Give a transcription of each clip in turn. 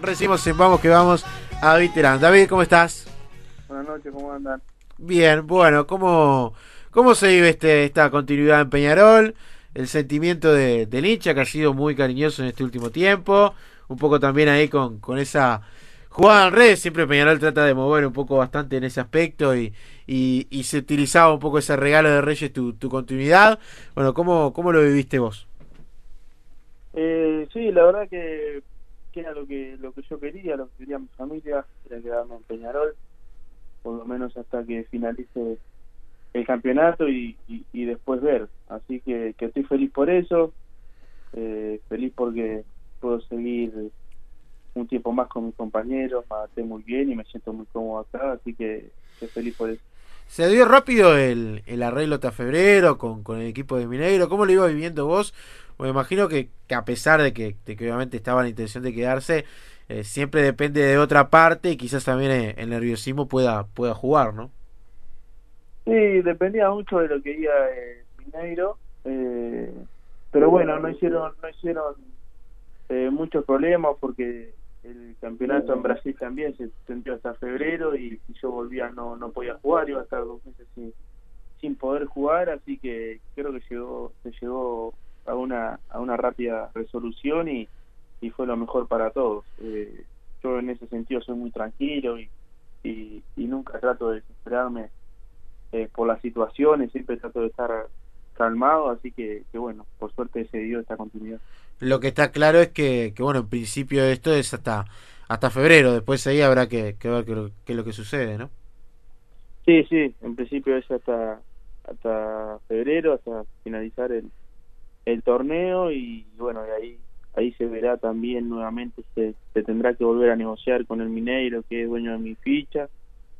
Recibimos en Vamos que Vamos a Veterán. David, ¿cómo estás? Buenas noches, ¿cómo andan? Bien, bueno, ¿cómo, cómo se vive este, esta continuidad en Peñarol? El sentimiento de, del hincha que ha sido muy cariñoso en este último tiempo. Un poco también ahí con, con esa jugada en redes. Siempre Peñarol trata de mover un poco bastante en ese aspecto y, y, y se utilizaba un poco ese regalo de Reyes, tu, tu continuidad. Bueno, ¿cómo, ¿cómo lo viviste vos? Eh, sí, la verdad que que era lo que lo que yo quería, lo que quería mi familia, era quedarme en Peñarol, por lo menos hasta que finalice el campeonato y, y, después ver. Así que, que, estoy feliz por eso, eh, feliz porque puedo seguir un tiempo más con mis compañeros, me adapté muy bien y me siento muy cómodo acá, así que estoy feliz por eso. ¿Se dio rápido el, el arreglo hasta febrero con, con el equipo de Mineiro? ¿Cómo lo iba viviendo vos? Me imagino que, que a pesar de que, obviamente estaba la intención de quedarse, eh, siempre depende de otra parte y quizás también eh, el nerviosismo pueda, pueda jugar, ¿no? Sí, dependía mucho de lo que iba eh, Mineiro, pero bueno, no hicieron, no hicieron muchos problemas porque el campeonato en Brasil también se extendió hasta febrero y, y, yo volvía, no, no podía jugar, iba a estar dos meses sin, sin poder jugar, así que creo que llegó, se llegó a una, a una rápida resolución y, y fue lo mejor para todos. Eh, yo en ese sentido soy muy tranquilo y, y, y nunca trato de desesperarme eh, por las situaciones, siempre trato de estar calmado, así que, que bueno, por suerte se dio esta continuidad. Lo que está claro es que, que bueno, en principio esto es hasta hasta febrero, después ahí habrá que, que ver qué es lo que sucede, ¿no? Sí, sí, en principio es hasta hasta febrero, hasta finalizar el, el torneo y bueno, de ahí ahí se verá también nuevamente se, se tendrá que volver a negociar con el Mineiro que es dueño de mi ficha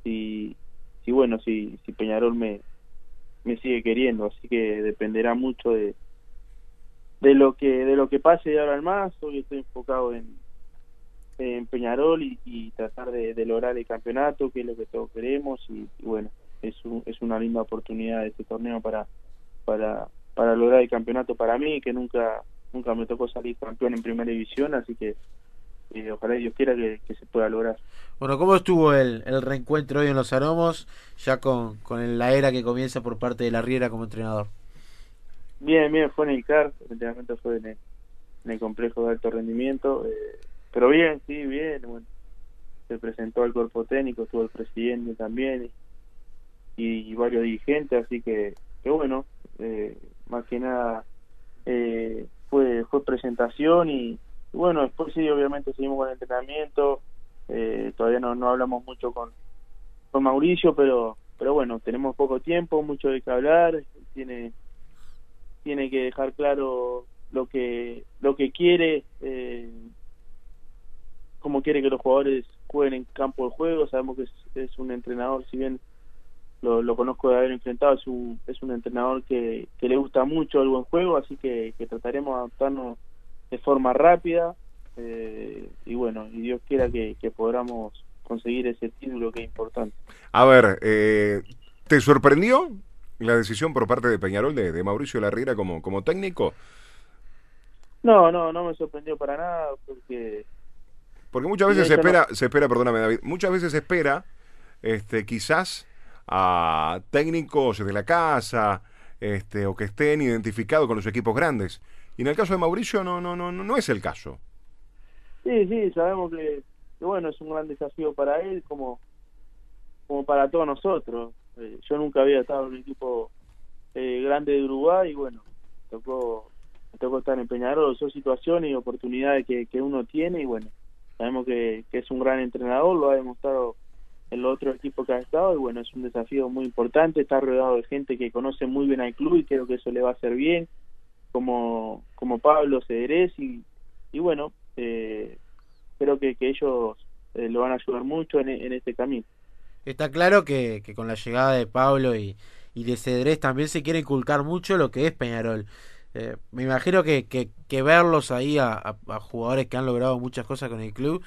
y si bueno si si Peñarol me me sigue queriendo así que dependerá mucho de de lo que de lo que pase de ahora en más. Hoy estoy enfocado en en Peñarol y, y tratar de, de, lograr el campeonato que es lo que todos queremos y, y bueno es un, es una linda oportunidad este torneo para para para lograr el campeonato para mí, que nunca nunca me tocó salir campeón en primera división, así que eh, ojalá Dios quiera que, que, se pueda lograr. Bueno, ¿cómo estuvo el, el reencuentro hoy en Los Aromos, ya con, con la era que comienza por parte de la Riera como entrenador? Bien, bien, fue en el CAR, el entrenamiento fue en el, en el complejo de alto rendimiento, eh, pero bien, sí, bien, bueno, se presentó al cuerpo técnico, estuvo el presidente también y, y varios dirigentes, así que, que bueno, eh, más que nada eh, fue fue presentación y, bueno después sí obviamente seguimos con el entrenamiento eh, todavía no, no hablamos mucho con con Mauricio pero pero bueno tenemos poco tiempo mucho de que hablar tiene tiene que dejar claro lo que lo que quiere eh, cómo quiere que los jugadores jueguen en campo de juego sabemos que es, es un entrenador si bien lo, lo, conozco de haber enfrentado, es un, es un entrenador que, que le gusta mucho el buen juego, así que, que trataremos de adaptarnos de forma rápida eh, y bueno, y Dios quiera que, que podamos conseguir ese título que es importante. A ver, eh, ¿te sorprendió la decisión por parte de Peñarol de, de Mauricio Larriera como, como técnico? No, no, no me sorprendió para nada porque... Porque muchas veces se espera, no... se espera, perdóname David, muchas veces se espera, este, quizás a técnicos de la casa este, o que estén identificados con los equipos grandes. Y en el caso de Mauricio no, no, no, no es el caso. Sí, sí, sabemos que, bueno, es un gran desafío para él como, como para todos nosotros. Eh, yo nunca había estado en un equipo eh, grande de Uruguay y bueno, me tocó, me tocó estar en Peñarol, son situaciones y oportunidades que, que uno tiene y bueno, sabemos que es un gran entrenador, lo ha demostrado el otro equipo que ha estado y bueno, es un desafío muy importante, está rodeado de gente que conoce muy bien al club y creo que eso le va a hacer bien, como, como Pablo Cederés y, y bueno, eh, creo que, que ellos eh, lo van a ayudar mucho en, en este camino. Está claro que, que, con la llegada de Pablo y, y de Cedrés también se quiere inculcar mucho lo que es Peñarol. Eh, me imagino que, que, que verlos ahí a, a, a jugadores que han logrado muchas cosas con el club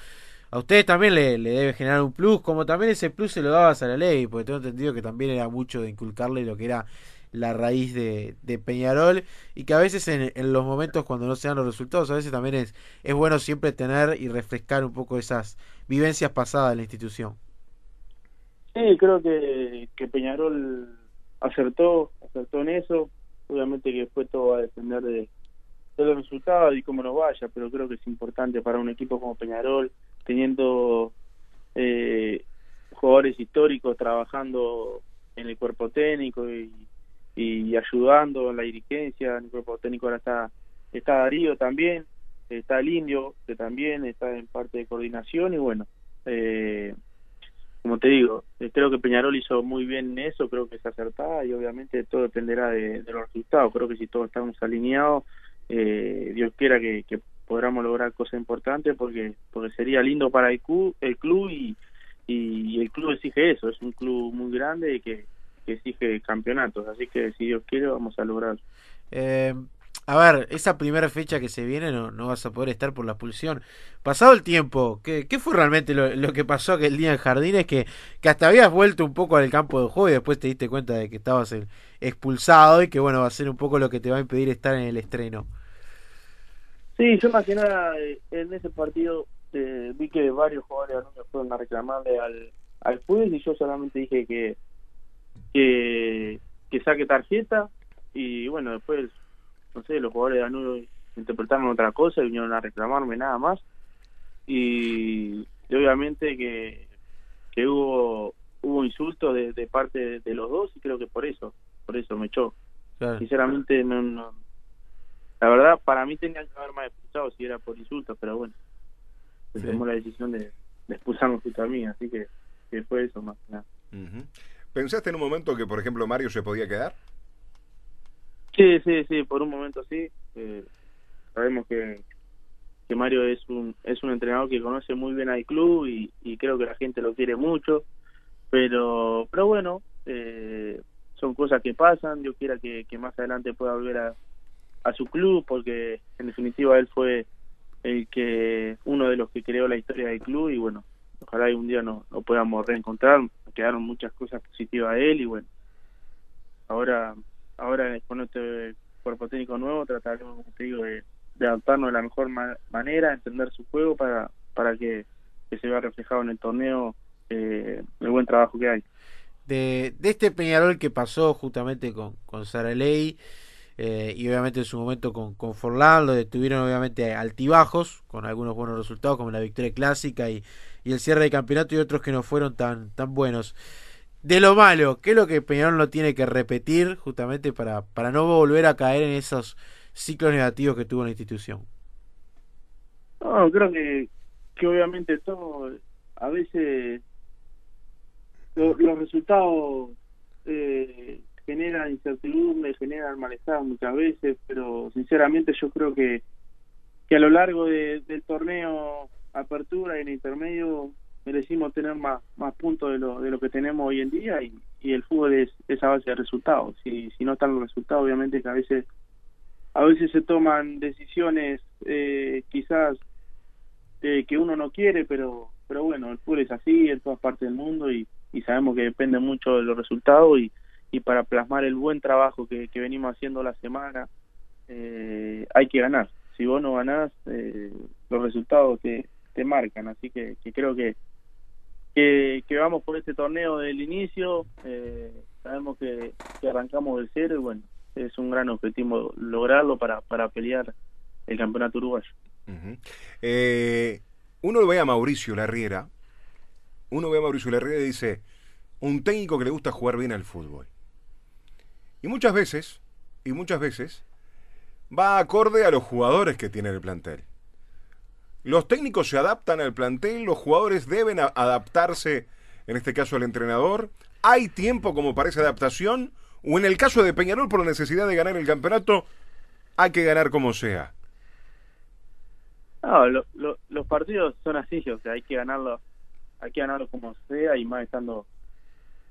a ustedes también le, debe generar un plus, como también ese plus se lo daba a la ley, porque tengo entendido que también era mucho de inculcarle lo que era la raíz de, Peñarol y que a veces en, los momentos cuando no se dan los resultados, a veces también es, es bueno siempre tener y refrescar un poco esas vivencias pasadas de la institución. Sí, creo que, que Peñarol acertó, acertó en eso, obviamente que después todo va a depender de, de los resultados y cómo nos vaya, pero creo que es importante para un equipo como Peñarol, teniendo eh, jugadores históricos trabajando en el cuerpo técnico y, y ayudando en la dirigencia, en el cuerpo técnico ahora está, está Darío también, está el Indio, que también está en parte de coordinación y bueno, eh, como te digo, eh, creo que Peñarol hizo muy bien eso, creo que es acertada y obviamente todo dependerá de, los resultados, creo que si todos estamos alineados, eh, Dios quiera que podamos lograr cosas importantes porque porque sería lindo para el club, el club y, y el club exige eso, es un club muy grande y que, exige campeonatos, así que si Dios quiere vamos a lograr. Eh, a ver, esa primera fecha que se viene no, no vas a poder estar por la expulsión. Pasado el tiempo, ¿qué, qué fue realmente lo, que pasó aquel día en Jardines? Que, que hasta habías vuelto un poco al campo de juego y después te diste cuenta de que estabas expulsado y que bueno, va a ser un poco lo que te va a impedir estar en el estreno. Sí, yo más que nada eh, en ese partido eh, vi que varios jugadores fueron a reclamarle al, al juez y yo solamente dije que, que, que saque tarjeta y bueno, después, no sé, los jugadores de Danubio interpretaron otra cosa y vinieron a reclamarme nada más y, obviamente que, que hubo hubo insultos de, de parte de, los dos y creo que por eso, por eso me echó. Sinceramente no, no, la verdad para mí tenían que haber más expulsado si era por insultos, pero bueno tomó la decisión de, de expulsarnos justo a mí, así que, fue eso más que nada. ¿Pensaste en un momento que, por ejemplo, Mario se podía quedar? Sí, sí, sí, por un momento sí. Eh, sabemos que, que Mario es un es un entrenador que conoce muy bien al club y, y creo que la gente lo quiere mucho, pero pero bueno, eh, son cosas que pasan, Dios quiera que, que más adelante pueda volver a, a su club, porque en definitiva él fue el que uno de los que creó la historia del club y bueno, ojalá un día nos no podamos reencontrar, quedaron muchas cosas positivas a él y bueno, ahora ahora con este cuerpo técnico nuevo trataremos, de, adaptarnos de la mejor manera, entender su juego para, para que, se vea reflejado en el torneo eh, el buen trabajo que hay. De, de este Peñarol que pasó justamente con, con Sara Ley, eh, y obviamente en su momento con, con Forlán lo detuvieron obviamente altibajos, con algunos buenos resultados como la victoria clásica y, el cierre de campeonato y otros que no fueron tan, tan buenos. De lo malo, ¿qué es lo que Peñarol no tiene que repetir justamente para, para no volver a caer en esos ciclos negativos que tuvo la institución? No, creo que, que obviamente todo, a veces los resultados eh, genera incertidumbre, genera malestar muchas veces, pero sinceramente yo creo que, que a lo largo del torneo apertura y en intermedio merecimos tener más, más puntos de lo, de lo que tenemos hoy en día y, y el fútbol es esa base de resultados. Si, si no están los resultados, obviamente que a veces a veces se toman decisiones eh, quizás eh, que uno no quiere, pero pero bueno, el fútbol es así en todas partes del mundo y, y sabemos que depende mucho de los resultados y, y para plasmar el buen trabajo que, venimos haciendo la semana, eh, hay que ganar. Si vos no ganás, eh, los resultados te, te marcan. Así que, creo que, que, vamos por este torneo del inicio. Eh, sabemos que, arrancamos del cero y bueno, es un gran objetivo lograrlo para, para pelear el campeonato uruguayo. uno ve a Mauricio Larriera, uno ve a Mauricio Larriera y dice, un técnico que le gusta jugar bien al fútbol. Y muchas veces, y muchas veces, va acorde a los jugadores que tiene el plantel. Los técnicos se adaptan al plantel, los jugadores deben adaptarse, en este caso al entrenador. ¿Hay tiempo como para esa adaptación? ¿O en el caso de Peñarol, por la necesidad de ganar el campeonato, hay que ganar como sea? No, los partidos son así, o sea, hay que ganarlo, hay que ganarlo como sea y más estando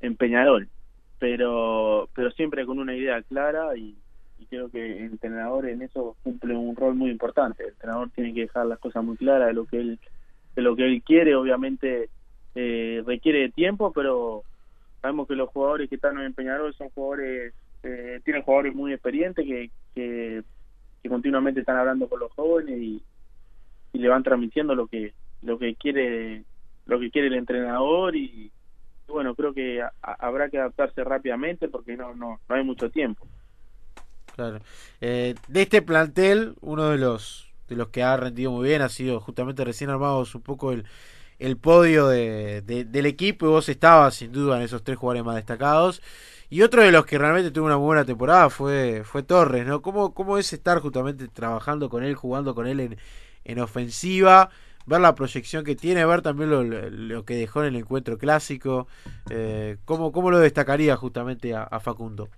en Peñarol pero pero siempre con una idea clara y, creo que el entrenador en eso cumple un rol muy importante. El entrenador tiene que dejar las cosas muy claras de lo que él de lo que él quiere obviamente eh, requiere de tiempo pero sabemos que los jugadores que están en Peñarol son jugadores eh, tiene jugadores muy experientes que, que, continuamente están hablando con los jóvenes y, y, le van transmitiendo lo que lo que quiere lo que quiere el entrenador y, bueno creo que habrá que adaptarse rápidamente porque no no no hay mucho tiempo claro eh, de este plantel uno de los de los que ha rendido muy bien ha sido justamente recién armados un poco el el podio de, del equipo y vos estabas sin duda en esos tres jugadores más destacados. Y otro de los que realmente tuvo una buena temporada fue, fue Torres, ¿no? ¿Cómo, ¿Cómo es estar justamente trabajando con él, jugando con él en, en ofensiva? Ver la proyección que tiene, ver también lo, que dejó en el encuentro clásico. Eh, ¿cómo, ¿Cómo lo destacaría justamente a, Facundo?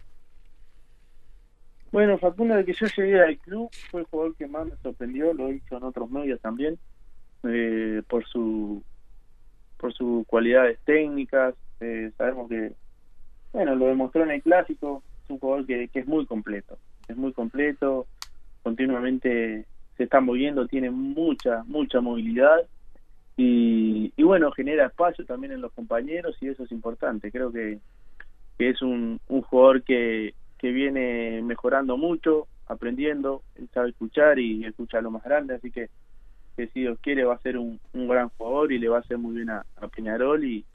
Bueno, Facundo, de que yo llegué al club, fue el jugador que más me sorprendió, lo he dicho en otros medios también, eh, por su por sus cualidades técnicas. Eh, sabemos que, bueno, lo demostró en el clásico. Es un jugador que es muy completo. Es muy completo. Continuamente se está moviendo, tiene mucha, mucha movilidad. Y, y bueno, genera espacio también en los compañeros y eso es importante. Creo que, es un, un jugador que, que viene mejorando mucho, aprendiendo, sabe escuchar y escucha lo más grande, así que que si Dios quiere va a ser un, un gran jugador y le va a hacer muy bien a, Peñarol y,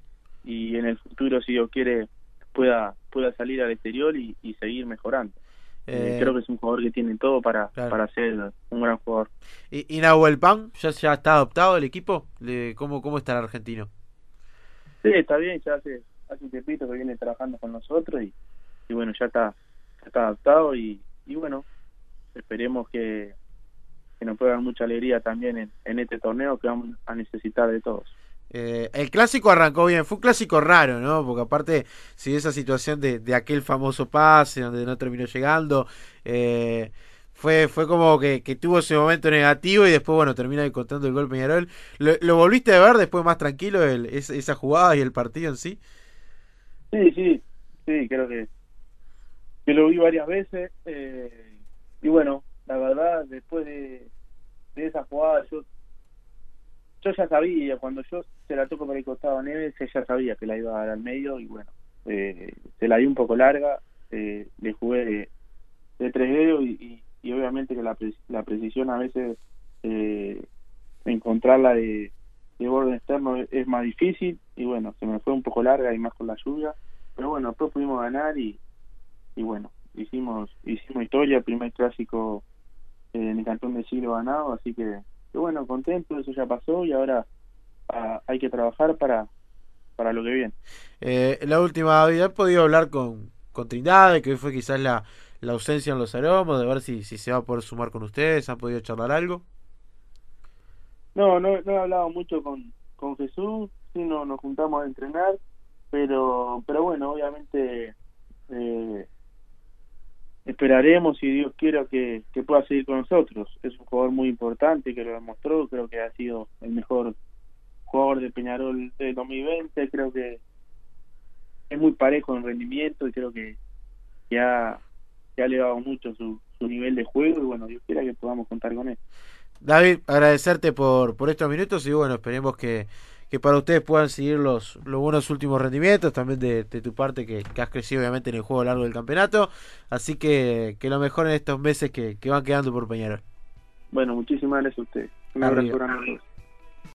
y en el futuro si Dios quiere pueda pueda salir al exterior y, seguir mejorando. Eh, eh, creo que es un jugador que tiene todo para, para ser un gran jugador. ¿Y, y Nahuel Pan ya, ya está adoptado el equipo? ¿Cómo, ¿Cómo está el argentino? Sí, está bien, ya hace, hace un tiempito que viene trabajando con nosotros y, y bueno, ya está, ya está adaptado y, y bueno, esperemos que, que nos puede dar mucha alegría también en, este torneo que vamos a necesitar de todos. Eh, el clásico arrancó bien, fue un clásico raro, ¿no? Porque aparte, si esa situación de, de aquel famoso pase donde no terminó llegando, eh, fue, fue como que, tuvo ese momento negativo y después, bueno, termina encontrando el gol Peñarol. ¿Lo, volviste a ver después más tranquilo el, esa jugada y el partido en sí? Sí, sí, sí, creo que, que lo vi varias veces. Eh, y bueno, la verdad, después de, de esa jugada, yo yo ya sabía, cuando yo se la toco por el costado a Neves, ella sabía que la iba a dar al medio y bueno, eh, se la di un poco larga, eh, le jugué de, tres dedos y, y, obviamente que la, la precisión a veces eh, encontrarla de, de borde externo es, más difícil y bueno, se me fue un poco larga y más con la lluvia, pero bueno, después pudimos ganar y, y bueno, hicimos hicimos historia, primer clásico en el cantón de siglo ganado, así que, bueno, contento, eso ya pasó y ahora ah, hay que trabajar para, para lo que viene. Eh, la última, ¿has podido hablar con, con Trindade, que fue quizás la, la ausencia en los aromos, de ver si, si se va a poder sumar con ustedes? ¿Han podido charlar algo? No, no, no he hablado mucho con, con Jesús, sí no, nos juntamos a entrenar, pero, pero bueno, obviamente eh, esperaremos, si Dios quiera, que, pueda seguir con nosotros. Es un jugador muy importante que lo demostró, creo que ha sido el mejor jugador de Peñarol de 2020, creo que es muy parejo en rendimiento y creo que ya ha, ha elevado mucho su, su nivel de juego y bueno, Dios quiera que podamos contar con él. David, agradecerte por, por estos minutos y bueno, esperemos que, que para ustedes puedan seguir los, los buenos últimos rendimientos, también de, tu parte que, has crecido obviamente en el juego a lo largo del campeonato. Así que, que lo mejor en estos meses que, que van quedando por Peñarol. Bueno, muchísimas gracias a ustedes. Un abrazo grande